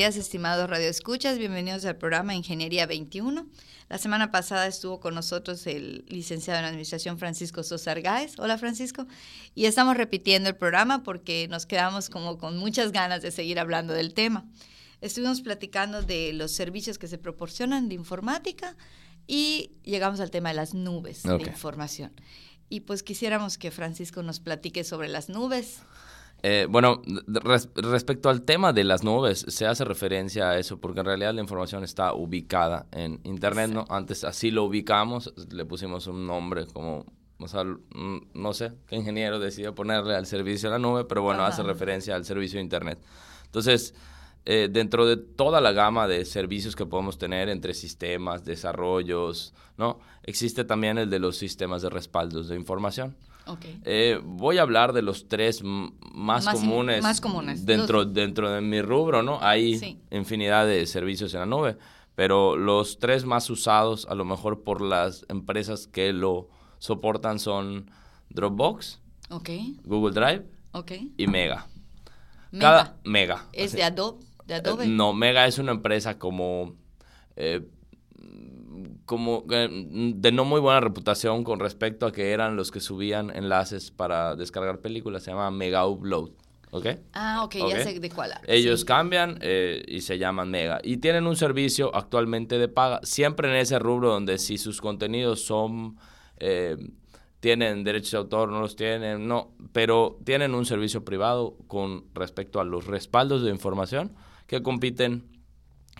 Días, estimados radioescuchas. Bienvenidos al programa Ingeniería 21. La semana pasada estuvo con nosotros el licenciado en Administración Francisco Sosa Argáez. Hola, Francisco. Y estamos repitiendo el programa porque nos quedamos como con muchas ganas de seguir hablando del tema. Estuvimos platicando de los servicios que se proporcionan de informática y llegamos al tema de las nubes de información. Y pues quisiéramos que Francisco nos platique sobre las nubes. Eh, bueno, respecto al tema de las nubes, se hace referencia a eso porque en realidad la información está ubicada en Internet, ¿no? Antes así lo ubicamos, le pusimos un nombre como, o sea, no sé qué ingeniero decidió ponerle al servicio de la nube, pero bueno, hace referencia al servicio de Internet. Entonces, eh, dentro de toda la gama de servicios que podemos tener entre sistemas, desarrollos, ¿no? Existe también el de los sistemas de respaldos de información. Eh, voy a hablar de los tres más, comunes, más comunes dentro, dentro de mi rubro, ¿no? Hay infinidad de servicios en la nube, pero los tres más usados a lo mejor por las empresas que lo soportan son Dropbox, Google Drive y Mega. Cada Mega. ¿Es de Adobe? Eh, no, Mega es una empresa como... Eh, como eh, de no muy buena reputación con respecto a que eran los que subían enlaces para descargar películas, se llama Mega Upload. ¿Ok? Ah, ok, ya sé de cuál. Ellos cambian eh, y se llaman Mega. Y tienen un servicio actualmente de paga, siempre en ese rubro donde si sus contenidos son, eh, tienen derechos de autor, no los tienen, no, pero tienen un servicio privado con respecto a los respaldos de información que compiten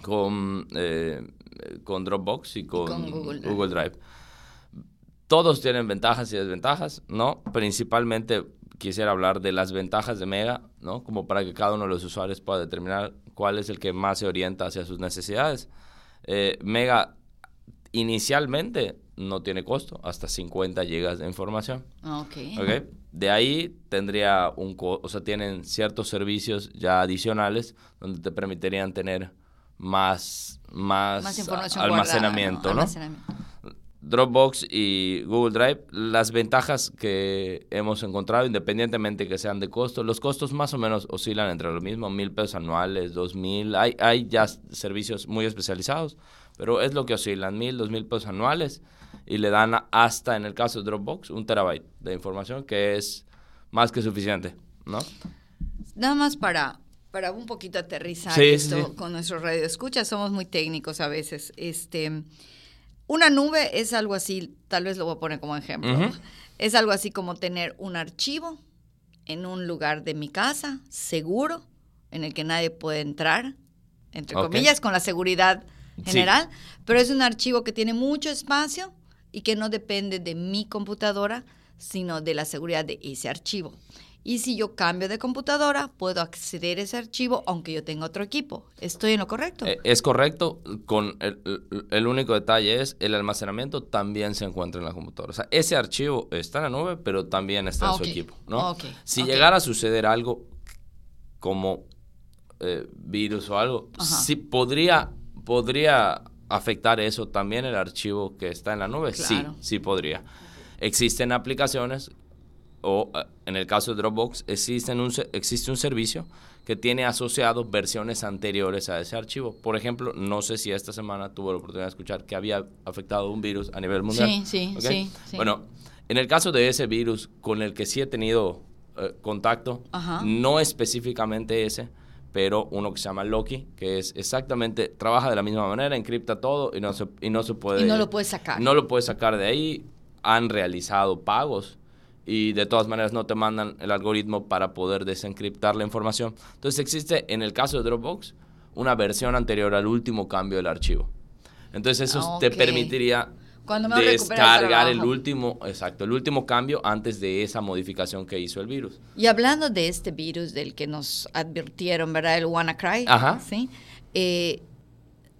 con con Dropbox y con, Google, Drive. Todos tienen ventajas y desventajas, ¿no? Principalmente quisiera hablar de las ventajas de Mega, ¿no? Como para que cada uno de los usuarios pueda determinar cuál es el que más se orienta hacia sus necesidades. Eh, Mega inicialmente no tiene costo, hasta 50 gigas de información. Ah, okay. ok. De ahí tendría un, o sea, tienen ciertos servicios ya adicionales donde te permitirían tener más, más, almacenamiento, ¿no? Dropbox y Google Drive, las ventajas que hemos encontrado, independientemente que sean de costo, los costos más o menos oscilan entre lo mismo, mil pesos anuales, dos mil, hay, hay ya servicios muy especializados, pero es lo que oscilan, mil, dos mil pesos anuales, y le dan hasta, en el caso de Dropbox, un terabyte de información que es más que suficiente, ¿no? Nada más para para un poquito aterrizar esto con nuestro radio escucha, somos muy técnicos a veces. Este, una nube es algo así, tal vez lo voy a poner como ejemplo. Es algo así como tener un archivo en un lugar de mi casa, seguro, en el que nadie puede entrar, entre comillas, con la seguridad general, pero es un archivo que tiene mucho espacio y que no depende de mi computadora, sino de la seguridad de ese archivo. Y si yo cambio de computadora, puedo acceder a ese archivo aunque yo tenga otro equipo. ¿Estoy en lo correcto? Eh, es correcto. Con el, único detalle es el almacenamiento también se encuentra en la computadora. O sea, ese archivo está en la nube, pero también está en ah, su equipo. ¿no? si llegara a suceder algo como eh, virus o algo, sí podría, podría afectar eso también el archivo que está en la nube. Sí, sí podría. Existen aplicaciones o eh, en el caso de Dropbox, existe un, existe un servicio que tiene asociado versiones anteriores a ese archivo. Por ejemplo, no sé si esta semana tuvo la oportunidad de escuchar que había afectado un virus a nivel mundial. Sí, sí, sí, Bueno, en el caso de ese virus con el que sí he tenido eh, contacto, no específicamente ese, pero uno que se llama Loki, que es exactamente, trabaja de la misma manera, encripta todo y no se, y no se puede... Y no lo puede sacar. No lo puede sacar de ahí. Han realizado pagos y de todas maneras no te mandan el algoritmo para poder desencriptar la información. Entonces existe en el caso de Dropbox una versión anterior al último cambio del archivo. Entonces eso te permitiría descargar el último, exacto, el último cambio antes de esa modificación que hizo el virus. Y hablando de este virus del que nos advirtieron, ¿verdad? El WannaCry, Ajá. ¿sí? Eh,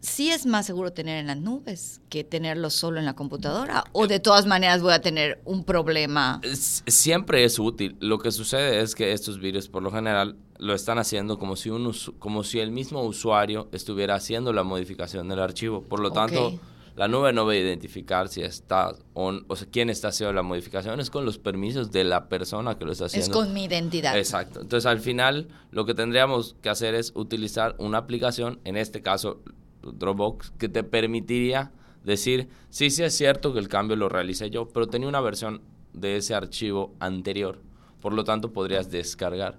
sí es más seguro tener en las nubes que tenerlo solo en la computadora o de todas maneras voy a tener un problema. Siempre es útil. Lo que sucede es que estos virus por lo general lo están haciendo como si, un, como si el mismo usuario estuviera haciendo la modificación del archivo. Por lo tanto, la nube no va a identificar si está on, o sea, quién está haciendo la modificación, es con los permisos de la persona que lo está haciendo. Es con mi identidad. Exacto. Entonces, al final, lo que tendríamos que hacer es utilizar una aplicación, en este caso Dropbox, que te permitiría decir, sí, sí es cierto que el cambio lo realicé yo, pero tenía una versión de ese archivo anterior. Por lo tanto, podrías descargar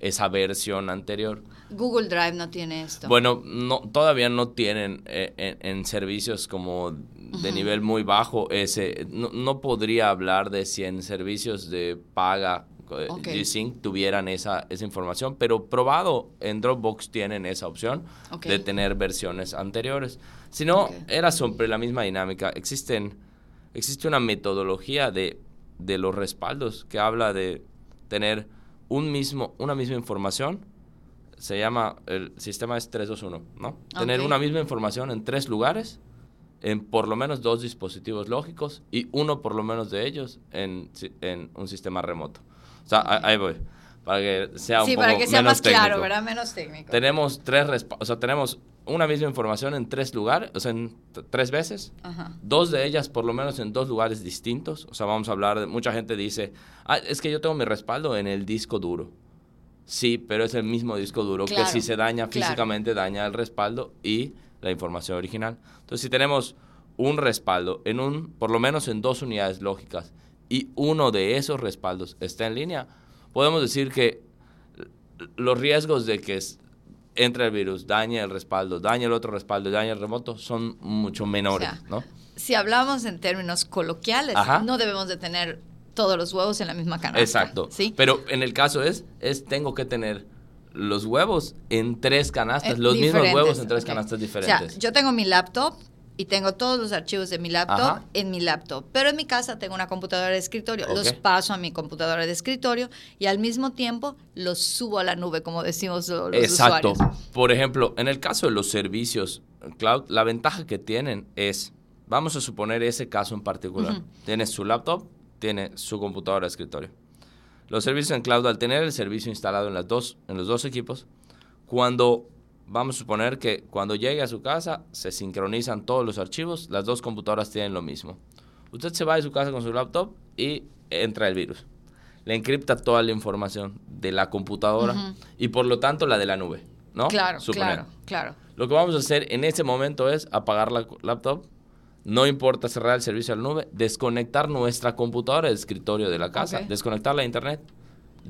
esa versión anterior. Google Drive no tiene esto. Bueno, no, todavía no tienen eh, en, servicios como de nivel muy bajo ese. No, podría hablar de si en servicios de paga eh, G-Sync tuvieran esa, esa información, pero probado en Dropbox tienen esa opción de tener versiones anteriores. Si no, era sobre la misma dinámica. Existen, existe una metodología de, de los respaldos que habla de tener un mismo, una misma información, se llama, el sistema es 321, ¿no? Tener una misma información en tres lugares, en por lo menos dos dispositivos lógicos y uno por lo menos de ellos en, en un sistema remoto. O sea, ahí voy. Para que sea un sí, para que sea más claro, ¿verdad? Menos técnico. Tenemos tres, o sea, tenemos una misma información en tres lugares, o sea, en tres veces. Dos de ellas, por lo menos, en dos lugares distintos. O sea, vamos a hablar de. Mucha gente dice, ah, es que yo tengo mi respaldo en el disco duro. Sí, pero es el mismo disco duro que si se daña físicamente, daña el respaldo y la información original. Entonces, si tenemos un respaldo en un, por lo menos en dos unidades lógicas, y uno de esos respaldos está en línea, podemos decir que los riesgos de que entre el virus, dañe el respaldo, dañe el otro respaldo, dañe el remoto, son mucho menores, ¿no? Si hablamos en términos coloquiales, no debemos de tener todos los huevos en la misma canasta. Exacto. ¿sí? Pero en el caso es, es tengo que tener los huevos en tres canastas, eh, los mismos huevos en tres canastas diferentes. O sea, yo tengo mi laptop y tengo todos los archivos de mi laptop en mi laptop. Pero en mi casa tengo una computadora de escritorio. Los paso a mi computadora de escritorio y al mismo tiempo los subo a la nube, como decimos los, Exacto. Por ejemplo, en el caso de los servicios cloud, la ventaja que tienen es, vamos a suponer ese caso en particular. Tiene su laptop, tiene su computadora de escritorio. Los servicios en cloud, al tener el servicio instalado en, las dos, en los dos equipos, cuando vamos a suponer que cuando llegue a su casa se sincronizan todos los archivos, las dos computadoras tienen lo mismo. Usted se va de su casa con su laptop y entra el virus. Le encripta toda la información de la computadora y por lo tanto la de la nube, ¿no? Claro, claro, claro. Lo que vamos a hacer en ese momento es apagar la laptop, no importa cerrar el servicio a la nube, desconectar nuestra computadora de escritorio de la casa, desconectarla de internet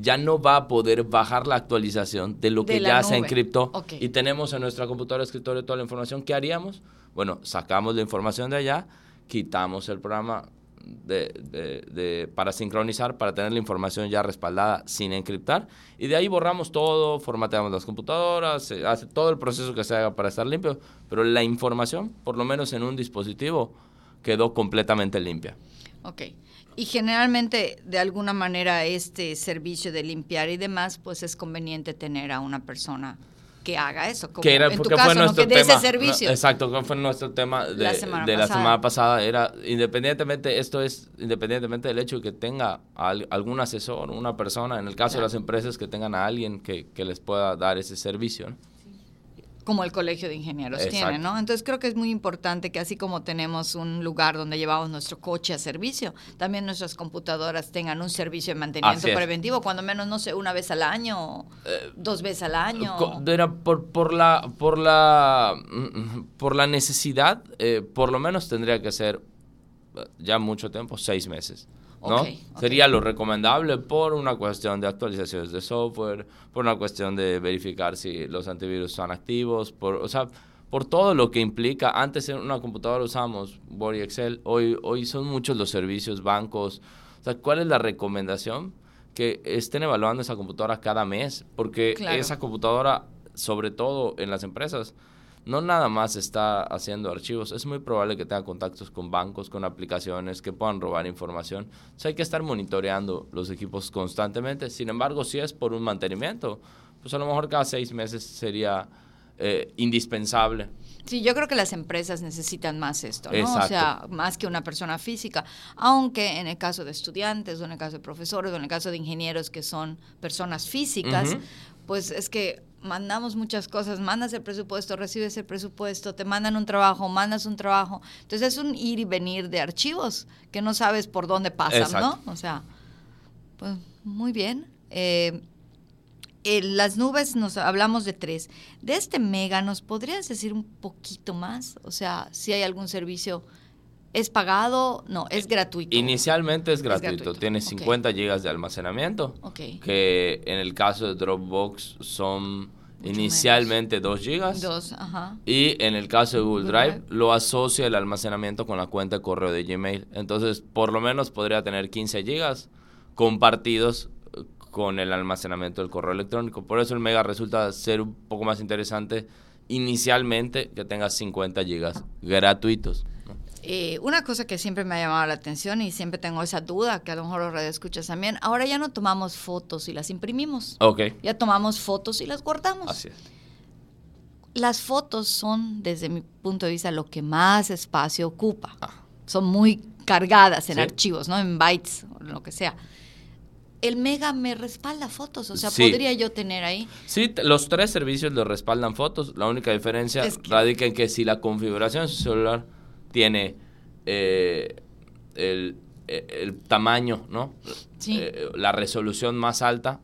ya no va a poder bajar la actualización de lo que ya se encriptó y tenemos en nuestra computadora escritorio toda la información. ¿Qué haríamos? Bueno, sacamos la información de allá, quitamos el programa de, para sincronizar, para tener la información ya respaldada sin encriptar. Y de ahí borramos todo, formateamos las computadoras, hace todo el proceso que se haga para estar limpio. Pero la información, por lo menos en un dispositivo, quedó completamente limpia. Ok. Y generalmente, de alguna manera, este servicio de limpiar y demás, pues es conveniente tener a una persona que haga eso. Como era, en tu caso, ¿no? que ese servicio. exacto, que fue nuestro tema de la semana, de la semana pasada. Era, independientemente, esto es independientemente del hecho de que tenga algún asesor, una persona, en el caso de las empresas, que tengan a alguien que, que les pueda dar ese servicio. ¿no? Como el Colegio de Ingenieros tiene, ¿no? Entonces creo que es muy importante que así como tenemos un lugar donde llevamos nuestro coche a servicio, también nuestras computadoras tengan un servicio de mantenimiento preventivo, cuando menos, no sé, una vez al año, eh, dos veces al año. Era por, por la por la por la necesidad, eh, por lo menos tendría que ser ya mucho tiempo, seis meses. ¿No? Sería lo recomendable por una cuestión de actualizaciones de software, por una cuestión de verificar si los antivirus son activos, por, o sea, por todo lo que implica. Antes en una computadora usamos Word y Excel, hoy, hoy son muchos los servicios, bancos. O sea, ¿cuál es la recomendación? Que estén evaluando esa computadora cada mes, porque esa computadora, sobre todo en las empresas, no nada más está haciendo archivos, es muy probable que tenga contactos con bancos, con aplicaciones que puedan robar información. O sea, hay que estar monitoreando los equipos constantemente. Sin embargo, si es por un mantenimiento, pues a lo mejor cada seis meses sería eh, indispensable. Sí, yo creo que las empresas necesitan más esto, ¿no? O sea, más que una persona física, aunque en el caso de estudiantes, o en el caso de profesores, o en el caso de ingenieros que son personas físicas, pues es que mandamos muchas cosas, mandas el presupuesto, recibes el presupuesto, te mandan un trabajo, mandas un trabajo. Entonces es un ir y venir de archivos que no sabes por dónde pasan, ¿no? O sea, pues muy bien. Eh, las nubes nos hablamos de tres. De este mega, ¿nos podrías decir un poquito más? O sea, si hay algún servicio, ¿es pagado? No, es gratuito. Inicialmente es gratuito. Tiene 50 gigas de almacenamiento. Que en el caso de Dropbox son inicialmente 2 gigas. Dos, ajá. Y en el caso de Google, Drive, lo asocia el almacenamiento con la cuenta de correo de Gmail. Entonces, por lo menos podría tener 15 gigas compartidos con el almacenamiento del correo electrónico. Por eso el Mega resulta ser un poco más interesante inicialmente que tenga 50 gigas gratuitos. Eh, una cosa que siempre me ha llamado la atención y siempre tengo esa duda, que a lo mejor los escuchas también, ahora ya no tomamos fotos y las imprimimos. Ok. Ya tomamos fotos y las guardamos. Así es. Las fotos son, desde mi punto de vista, lo que más espacio ocupa. Ah. Son muy cargadas en archivos, ¿no? En bytes o lo que sea el Mega me respalda fotos, o sea, podría yo tener ahí. Sí, los tres servicios lo respaldan fotos. La única diferencia radica en que si la configuración de su celular tiene eh, el, tamaño, ¿no? Sí. Eh, la resolución más alta,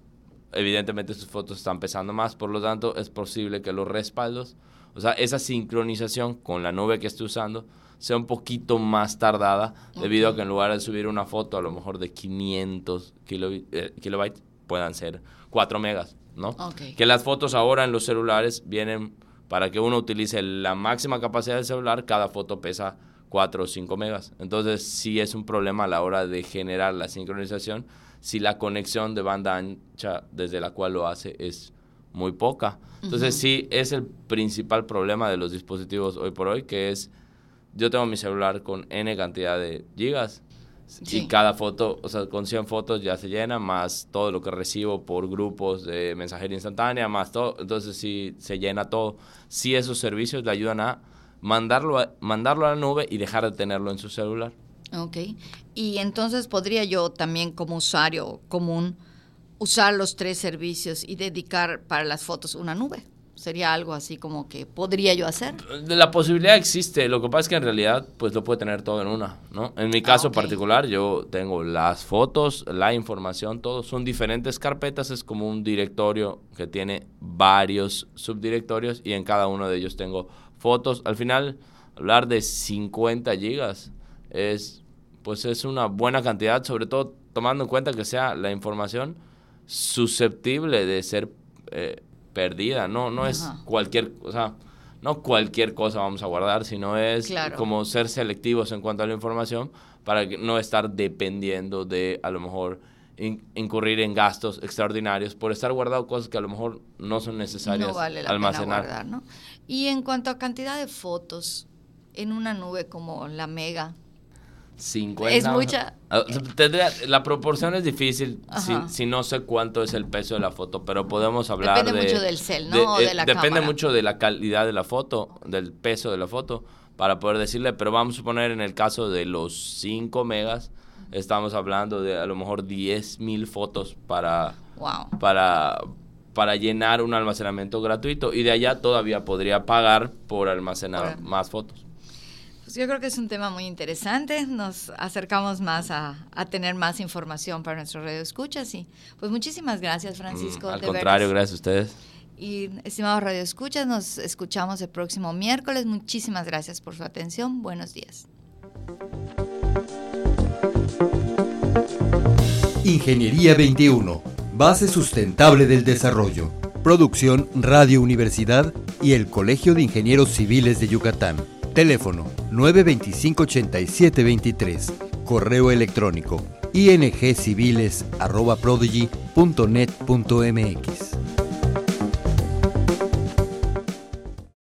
evidentemente sus fotos están pesando más, por lo tanto es posible que los respaldos, o sea, esa sincronización con la nube que esté usando, sea un poquito más tardada, debido a que en lugar de subir una foto a lo mejor de 500 eh, kilobytes, puedan ser 4 megas, ¿no? Que las fotos ahora en los celulares vienen para que uno utilice la máxima capacidad del celular, cada foto pesa 4 o 5 megas. Entonces sí es un problema a la hora de generar la sincronización si la conexión de banda ancha desde la cual lo hace es muy poca. Entonces sí es el principal problema de los dispositivos hoy por hoy, que es yo tengo mi celular con N cantidad de gigas. Y cada foto, o sea, con 100 fotos ya se llena, más todo lo que recibo por grupos de mensajería instantánea, más todo. Entonces, si se llena todo, si esos servicios le ayudan a mandarlo, a mandarlo a la nube y dejar de tenerlo en su celular. Ok. Y entonces podría yo también, como usuario común, usar los tres servicios y dedicar para las fotos una nube sería algo así como que podría yo hacer. La posibilidad existe, lo que pasa es que en realidad pues lo puede tener todo en una, ¿no? En mi caso ah, particular yo tengo las fotos, la información, todo, son diferentes carpetas, es como un directorio que tiene varios subdirectorios y en cada uno de ellos tengo fotos. Al final hablar de 50 gigas es pues es una buena cantidad, sobre todo tomando en cuenta que sea la información susceptible de ser eh, perdida, no, no es cualquier, o sea, no cualquier cosa vamos a guardar, sino es como ser selectivos en cuanto a la información para no estar dependiendo de a lo mejor incurrir en gastos extraordinarios por estar guardado cosas que a lo mejor no son necesarias no vale la almacenar. Pena guardar, ¿no? Y en cuanto a cantidad de fotos en una nube como la Mega, 50. Es mucha. Ah, la proporción es difícil si, no sé cuánto es el peso de la foto, pero podemos hablar depende mucho del cel, ¿no? De, la depende mucho de la calidad de la foto, del peso de la foto, para poder decirle, pero vamos a poner en el caso de los 5 megas, estamos hablando de a lo mejor 10 mil fotos para, para, para llenar un almacenamiento gratuito y de allá todavía podría pagar por almacenar más fotos. Yo creo que es un tema muy interesante. Nos acercamos más a, tener más información para nuestro radio escuchas. Y pues muchísimas gracias, Francisco. Mm, al contrario, gracias a ustedes. Y estimados radio escuchas, nos escuchamos el próximo miércoles. Muchísimas gracias por su atención. Buenos días. Ingeniería 21, base sustentable del desarrollo. Producción Radio Universidad y el Colegio de Ingenieros Civiles de Yucatán. Teléfono 925-8723. Correo electrónico ingciviles.prodigy.net.mx.